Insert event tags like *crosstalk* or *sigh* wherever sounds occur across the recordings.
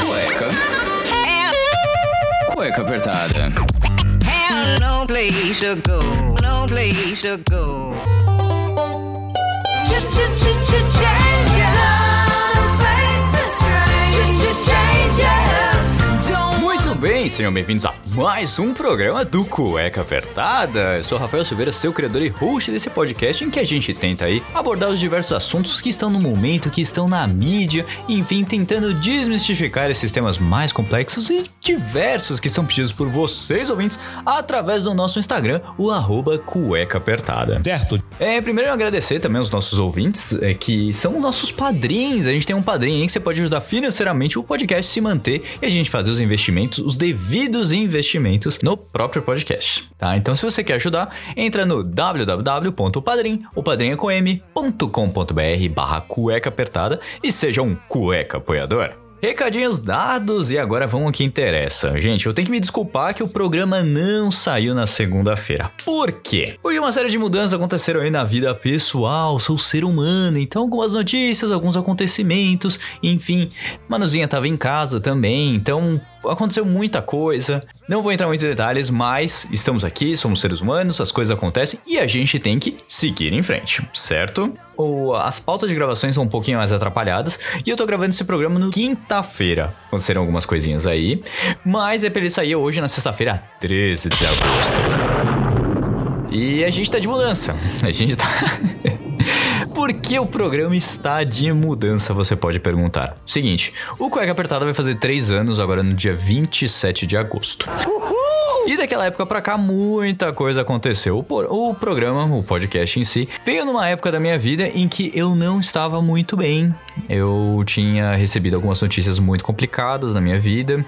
Cueca. Cueca apertada. Have no place to go, no place to go. Muito bem, sejam bem-vindos a mais um programa do Cueca Apertada. Eu sou Rafael Silveira, seu criador e host desse podcast em que a gente tenta aí abordar os diversos assuntos que estão no momento, que estão na mídia, enfim, tentando desmistificar esses temas mais complexos e diversos que são pedidos por vocês ouvintes através do nosso Instagram, o arroba Cueca Apertada. Certo. É, primeiro eu agradecer também aos nossos ouvintes, é, que são nossos padrinhos. A gente tem um padrinho aí que você pode ajudar financeiramente o podcast se manter e a gente fazer os investimentos, os devidos investimentos no próprio podcast, tá? Então se você quer ajudar, entra no www.padrim, o padrinho é com m.com.br barra cueca apertada e seja um cueca apoiador. Recadinhos dados e agora vamos ao que interessa. Gente, eu tenho que me desculpar que o programa não saiu na segunda-feira. Por quê? Porque uma série de mudanças aconteceram aí na vida pessoal, sou ser humano, então algumas notícias, alguns acontecimentos, enfim. Manuzinha tava em casa também, então aconteceu muita coisa. Não vou entrar muito em detalhes, mas estamos aqui, somos seres humanos, as coisas acontecem e a gente tem que seguir em frente, certo? O, as pautas de gravações são um pouquinho mais atrapalhadas e eu tô gravando esse programa no quinta-feira. Aconteceram algumas coisinhas aí, mas é pra ele sair hoje na sexta-feira, 13 de agosto. E a gente tá de mudança. A gente tá. *laughs* Por que o programa está de mudança, você pode perguntar. Seguinte, o Cueca Apertada vai fazer 3 anos agora no dia 27 de agosto. E daquela época pra cá, muita coisa aconteceu. O, o programa, o podcast em si, veio numa época da minha vida em que eu não estava muito bem. Eu tinha recebido algumas notícias muito complicadas na minha vida.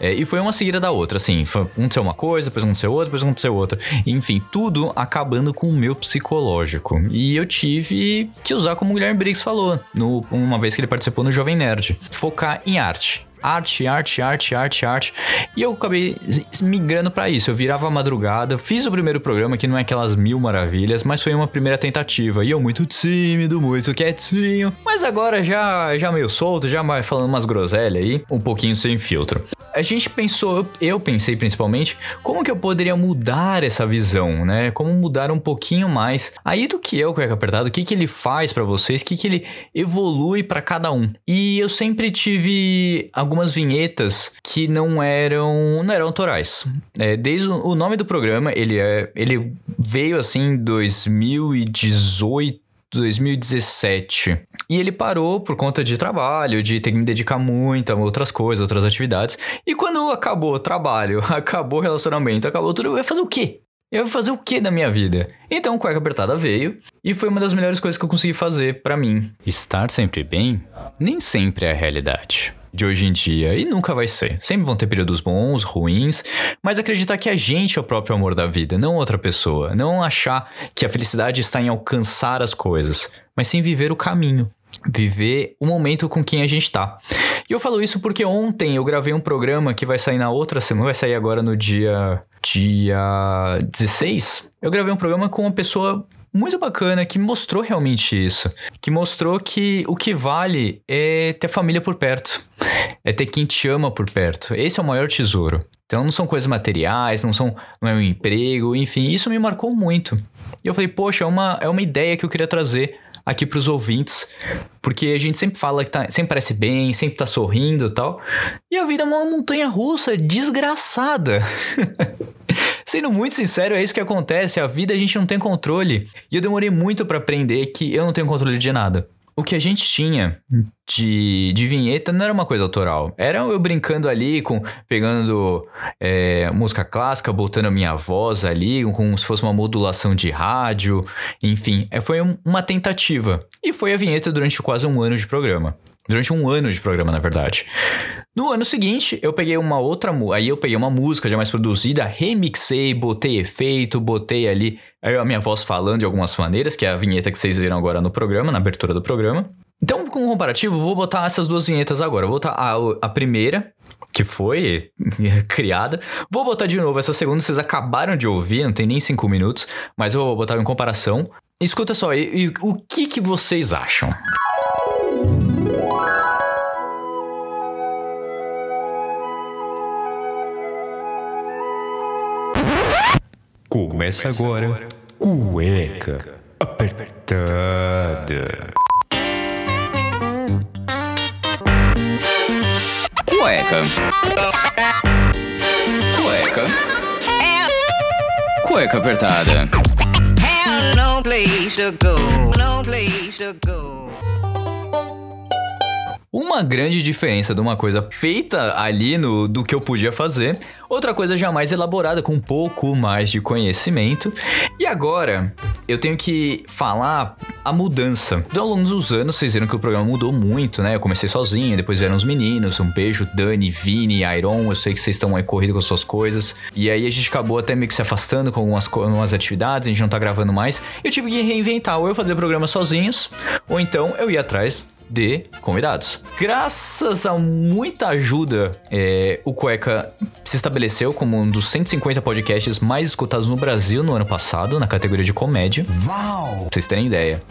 é, e foi uma seguida da outra, assim. Aconteceu uma coisa, depois aconteceu outra, depois aconteceu outra. Enfim, tudo acabando com o meu psicológico. E eu tive que usar como o Guilherme Briggs falou, no, uma vez que ele participou no Jovem Nerd. Focar em arte. Arte, arte, arte, arte, arte. E eu acabei migrando pra isso. Eu virava madrugada, fiz o primeiro programa, que não é aquelas mil maravilhas, mas foi uma primeira tentativa. E eu muito tímido, muito quietinho. Mas agora já, já meio solto, já falando umas groselhas aí, um pouquinho sem filtro. A gente pensou, eu, eu pensei principalmente, como que eu poderia mudar essa visão, né? Como mudar um pouquinho mais. Aí do que o Cueca Apertado, o que, que ele faz pra vocês, o que, que ele evolui pra cada um. E eu sempre tive algumas vinhetas que não eram não eram autorais. É, desde o, o nome do programa, ele é ele veio assim em 2018 2017. E ele parou por conta de trabalho, de ter que me dedicar muito a outras coisas, outras atividades. E quando acabou o trabalho, *laughs* acabou o relacionamento, acabou tudo, eu ia fazer o quê? Eu ia fazer o que da minha vida? Então o Cueca Apertada veio e foi uma das melhores coisas que eu consegui fazer pra mim. Estar sempre bem nem sempre é a realidade de hoje em dia e nunca vai ser. Sempre vão ter períodos bons, ruins, mas acreditar que a gente é o próprio amor da vida, não outra pessoa. Não achar que a felicidade está em alcançar as coisas, mas sim viver o caminho. Viver o momento com quem a gente tá. E eu falo isso porque ontem eu gravei um programa que vai sair na outra semana, vai sair agora no dia dia 16. Eu gravei um programa com uma pessoa muito bacana que mostrou realmente isso, que mostrou que o que vale é ter família por perto, é ter quem te ama por perto. Esse é o maior tesouro. Então não são coisas materiais, não são não é um emprego, enfim, isso me marcou muito. E eu falei, poxa, é uma, é uma ideia que eu queria trazer aqui pros ouvintes, porque a gente sempre fala que tá, sempre parece bem, sempre tá sorrindo e tal. E a vida é uma montanha russa desgraçada. *laughs* Sendo muito sincero, é isso que acontece. A vida a gente não tem controle. E eu demorei muito pra aprender que eu não tenho controle de nada. O que a gente tinha de, de vinheta não era uma coisa autoral. Era eu brincando ali, com pegando é, música clássica, botando a minha voz ali, como se fosse uma modulação de rádio. Enfim, é, foi um- uma tentativa. E foi a vinheta durante quase um ano de programa. Durante um ano de programa, na verdade. No ano seguinte, eu peguei uma outra aí eu peguei uma música já mais produzida, remixei, botei efeito, botei ali a minha voz falando de algumas maneiras, que é a vinheta que vocês viram agora no programa, na abertura do programa. Então, com um comparativo, vou botar essas duas vinhetas agora. Vou botar a, a primeira, que foi *laughs* criada. Vou botar de novo essa segunda, vocês acabaram de ouvir, não tem nem cinco minutos, mas eu vou botar em comparação. Escuta só, e, e o que, que vocês acham? Começa agora. Cueca apertada. Cueca. Cueca. Cueca apertada. No place to go. No place to go. Uma grande diferença de uma coisa feita ali no do que eu podia fazer, outra coisa jamais elaborada com um pouco mais de conhecimento. E agora eu tenho que falar a mudança. Ao longo dos anos, vocês viram que o programa mudou muito, né? Eu comecei sozinho, depois vieram os meninos. Um beijo, Dani, Vini, Iron. Eu sei que vocês estão aí corridos com as suas coisas. E aí a gente acabou até meio que se afastando com algumas, algumas atividades, a gente não tá gravando mais. Eu tive que reinventar, ou eu fazer programa sozinhos, ou então eu ia atrás de convidados. Graças a muita ajuda, é, o Cueca se estabeleceu como um dos 150 podcasts mais escutados no Brasil no ano passado, na categoria de comédia. Uau! Pra vocês terem ideia.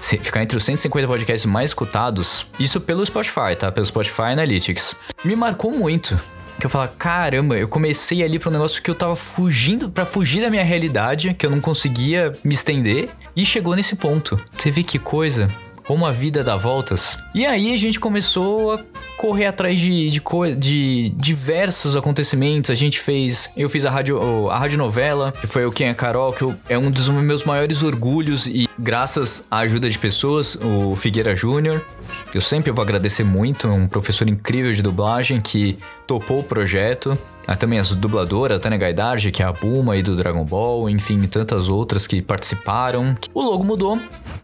Se ficar entre os 150 podcasts mais escutados, isso pelo Spotify, tá? Pelo Spotify Analytics. Me marcou muito. Que eu falo, caramba, eu comecei ali pra um negócio que eu tava fugindo, pra fugir da minha realidade, que eu não conseguia me estender, e chegou nesse ponto. Você vê que coisa? Como a vida dá voltas. E aí a gente começou a correr atrás de, de, de diversos acontecimentos. A gente fez. Eu fiz a rádio, a rádio novela, que foi o Quem é Carol, que eu- é um dos meus maiores orgulhos. E graças à ajuda de pessoas, o Figueira Júnior, que eu sempre vou agradecer muito, um professor incrível de dublagem que topou o projeto. Há também as dubladoras, Tânia Gaidardi, que é a Puma aí do Dragon Ball, enfim, tantas outras que participaram. O logo mudou,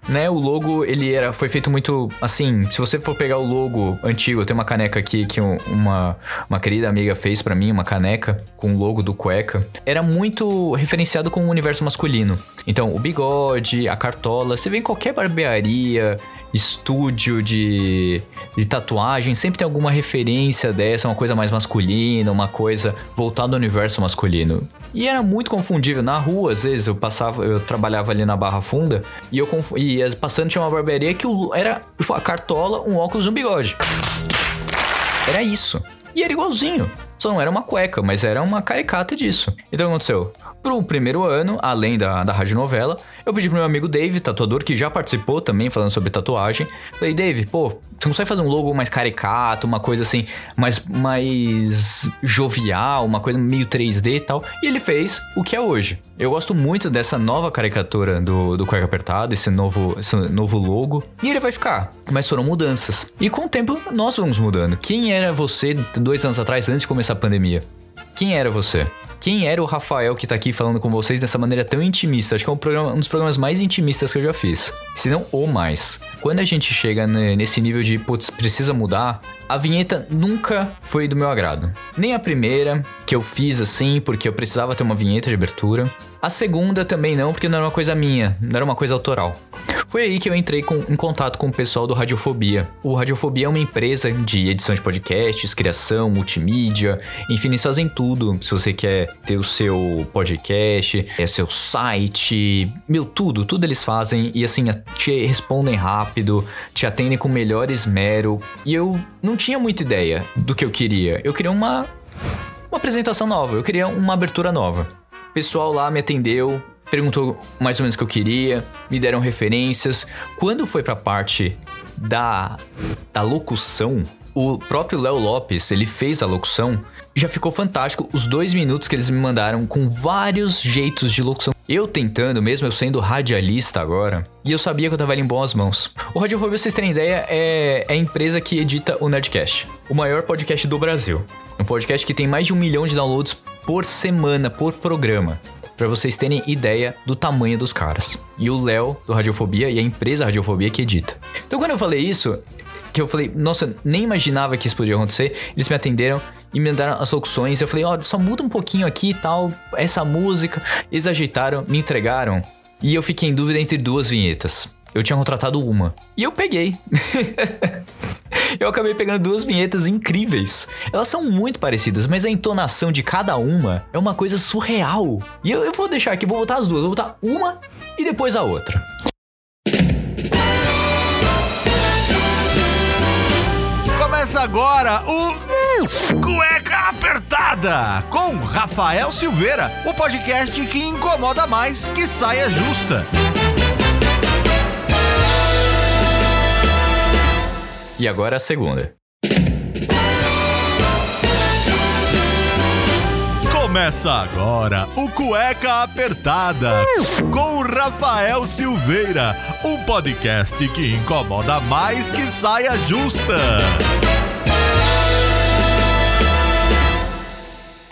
né? O logo, ele era, foi feito muito, assim, se você for pegar o logo antigo, tem uma caneca aqui que um- uma, uma querida amiga fez pra mim, uma caneca com o logo do Cueca. Era muito referenciado com o universo masculino. Então, o bigode, a cartola, você vê em qualquer barbearia, estúdio de, de tatuagem, sempre tem alguma referência dessa, uma coisa mais masculina, uma coisa voltada ao universo masculino. E era muito confundível. Na rua, às vezes, eu passava, eu trabalhava ali na Barra Funda, e eu e passando tinha uma barbearia que era a cartola, um óculos e um bigode. Era isso. E era igualzinho. Só não era uma cueca, mas era uma caricata disso. Então o que aconteceu? Pro primeiro ano, além da, da radionovela, eu pedi pro meu amigo Dave, tatuador, que já participou também falando sobre tatuagem. Falei, Dave, pô, você consegue fazer um logo mais caricato, uma coisa assim, mais, mais jovial, uma coisa meio 3D e tal. E ele fez o que é hoje. Eu gosto muito dessa nova caricatura do, do Cueca Apertado, esse novo, esse novo logo. E ele vai ficar. Mas foram mudanças. E com o tempo, nós vamos mudando. Quem era você dois anos atrás, antes de começar a pandemia? Quem era você? Quem era o Rafael que tá aqui falando com vocês dessa maneira tão intimista? Acho que é um, programa- um dos programas mais intimistas que eu já fiz. Se não o mais. Quando a gente chega ne- nesse nível de, putz, precisa mudar, a vinheta nunca foi do meu agrado. Nem a primeira, que eu fiz assim, porque eu precisava ter uma vinheta de abertura. A segunda também não, porque não era uma coisa minha, não era uma coisa autoral. Foi aí que eu entrei com- em contato com o pessoal do Radiofobia. O Radiofobia é uma empresa de edição de podcasts, criação, multimídia, enfim, eles fazem tudo. Se você quer ter o seu podcast, é seu site, meu, tudo, tudo eles fazem e assim, te respondem rápido, te atendem com melhor esmero. E eu não tinha muita ideia do que eu queria. Eu queria uma uma apresentação nova, eu queria uma abertura nova. O pessoal lá me atendeu, perguntou mais ou menos o que eu queria, me deram referências. Quando foi pra parte da, da locução, o próprio Léo Lopes, ele fez a locução, já ficou fantástico os dois minutos que eles me mandaram com vários jeitos de locução. Eu tentando, mesmo eu sendo radialista agora, e eu sabia que eu tava ali em boas mãos. O Radiofobia, vocês terem ideia, é, é a empresa que edita o Nerdcast, o maior podcast do Brasil. Um podcast que tem mais de um milhão de downloads por semana, por programa. Pra vocês terem ideia do tamanho dos caras. E o Léo, do Radiofobia, e a empresa Radiofobia que edita. Então quando eu falei isso, que eu falei, nossa, nem imaginava que isso podia acontecer, eles me atenderam e me mandaram as locuções. Eu falei, ó, só muda um pouquinho aqui e tal, essa música. Eles ajeitaram, me entregaram. E eu fiquei em dúvida entre duas vinhetas. Eu tinha contratado uma. E eu peguei. *laughs* eu acabei pegando duas vinhetas incríveis. Elas são muito parecidas, mas a entonação de cada uma é uma coisa surreal. E eu, eu vou deixar aqui, vou botar as duas. Vou botar uma e depois a outra. Começa agora o Cueca Apertada com Rafael Silveira, o podcast que incomoda mais que saia justa. E agora a segunda. Começa agora o Cueca Apertada com Rafael Silveira, um podcast que incomoda mais que saia justa.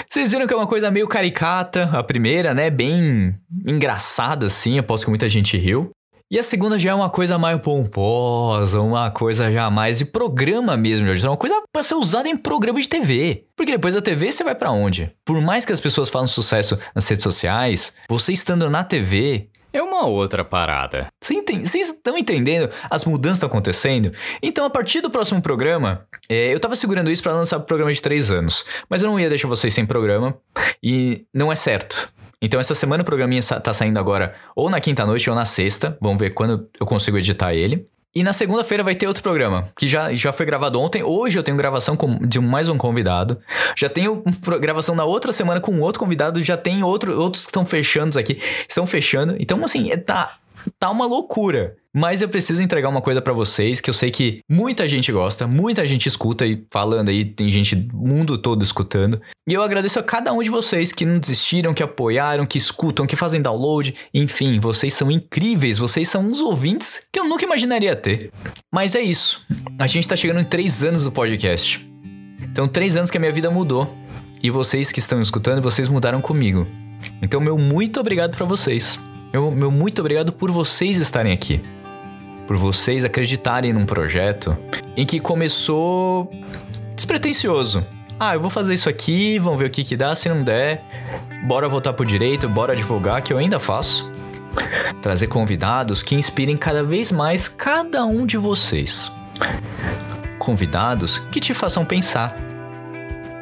Vocês viram que é uma coisa meio caricata, a primeira, né? Bem engraçada, assim. Aposto que muita gente riu. E a segunda já é uma coisa mais pomposa, uma coisa já mais de programa mesmo. É uma coisa pra ser usada em programa de TV. Porque depois da TV você vai pra onde? Por mais que as pessoas façam sucesso nas redes sociais, você estando na TV é uma outra parada. Vocês estão entendendo as mudanças estão acontecendo? Então, a partir do próximo programa, é, eu tava segurando isso pra lançar o programa de três anos. Mas eu não ia deixar vocês sem programa. E não é certo. Então, essa semana o programinha tá saindo agora ou na quinta noite ou na sexta. Vamos ver quando eu consigo editar ele. E na segunda-feira vai ter outro programa, que já, já foi gravado ontem. Hoje eu tenho gravação com, de mais um convidado. Já tenho gravação na outra semana com outro convidado. Já tem outro, outros que estão fechando aqui. Estão fechando. Então, assim, é- tá, tá uma loucura. Mas eu preciso entregar uma coisa pra vocês que eu sei que muita gente gosta, muita gente escuta e falando aí, tem gente do mundo todo escutando. E eu agradeço a cada um de vocês que não desistiram, que apoiaram, que escutam, que fazem download. Enfim, vocês são incríveis, vocês são uns ouvintes que eu nunca imaginaria ter. Mas é isso. A gente tá chegando em três anos do podcast. Então, três anos que a minha vida mudou. E vocês que estão escutando, vocês mudaram comigo. Então, meu muito obrigado pra vocês. Meu, meu muito obrigado por vocês estarem aqui. Por vocês acreditarem num projeto em que começou despretensioso. Ah, eu vou fazer isso aqui, vamos ver o que que dá, se não der, bora voltar pro direito, bora divulgar, que eu ainda faço. Trazer convidados que inspirem cada vez mais cada um de vocês. Convidados que te façam pensar.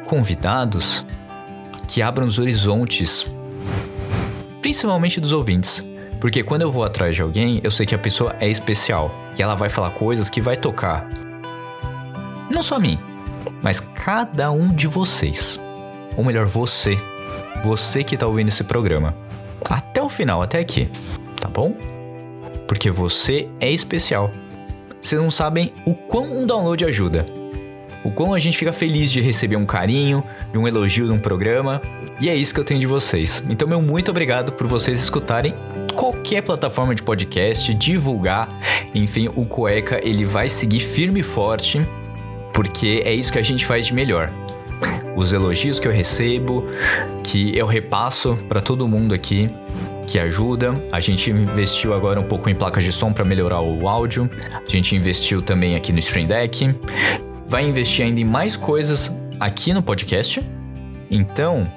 Convidados que abram os horizontes, principalmente dos ouvintes. Porque quando eu vou atrás de alguém, eu sei que a pessoa é especial, que ela vai falar coisas que vai tocar não só mim, mas cada um de vocês. Ou melhor, você. Você que tá ouvindo esse programa. Até o final, até aqui. Tá bom? Porque você é especial. Vocês não sabem o quão um download ajuda. O quão a gente fica feliz de receber um carinho, de um elogio de um programa. E é isso que eu tenho de vocês. Então, meu muito obrigado por vocês escutarem qualquer plataforma de podcast, divulgar. Enfim, o Cueca ele vai seguir firme e forte, porque é isso que a gente faz de melhor. Os elogios que eu recebo, que eu repasso para todo mundo aqui, que ajuda. A gente investiu agora um pouco em placas de som para melhorar o áudio. A gente investiu também aqui no Stream Deck. Vai investir ainda em mais coisas aqui no podcast. Então,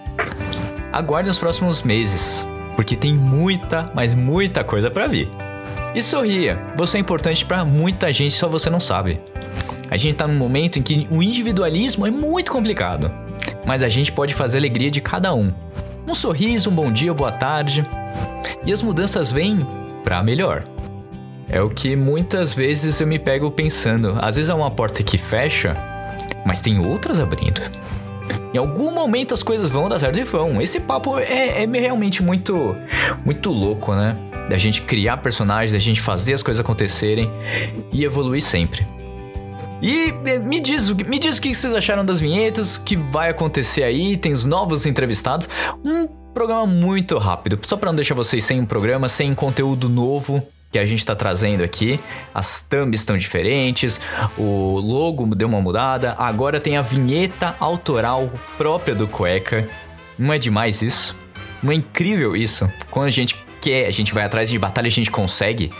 aguarde os próximos meses, porque tem muita, mas muita coisa para vir. E sorria, você é importante para muita gente, só você não sabe. A gente tá num momento em que o individualismo é muito complicado, mas a gente pode fazer a alegria de cada um. Um sorriso, um bom dia, boa tarde. E as mudanças vêm para melhor. É o que muitas vezes eu me pego pensando. Às vezes é uma porta que fecha, mas tem outras abrindo. Em algum momento as coisas vão dar certo e vão. Esse papo é, é realmente muito, muito louco, né? Da gente criar personagens, da gente fazer as coisas acontecerem e evoluir sempre. E eh, me diz, me diz o que vocês acharam das vinhetas, o que vai acontecer aí, tem os novos entrevistados. Um programa muito rápido, só pra não deixar vocês sem um programa, sem conteúdo novo que a gente tá trazendo aqui. As thumbs estão diferentes, o logo deu uma mudada, agora tem a vinheta autoral própria do Cueca. Não é demais isso? Não é incrível isso? Quando a gente quer, a gente vai atrás de batalha, a gente consegue.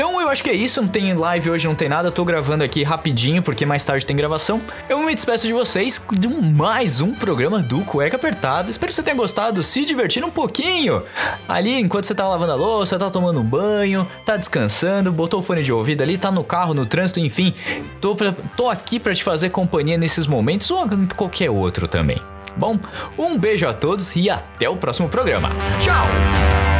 Então eu acho que é isso, não tem live hoje, não tem nada, tô gravando aqui rapidinho porque mais tarde tem gravação. Eu me despeço de vocês de mais um programa do Cueca Apertada. Espero que você tenha gostado, se divertindo um pouquinho. Ali enquanto você tá lavando a louça, tá tomando um banho, tá descansando, botou o fone de ouvido ali, tá no carro, no trânsito, enfim. Tô, pra- tô aqui pra te fazer companhia nesses momentos ou qualquer outro também. Bom, um beijo a todos e até o próximo programa. Tchau!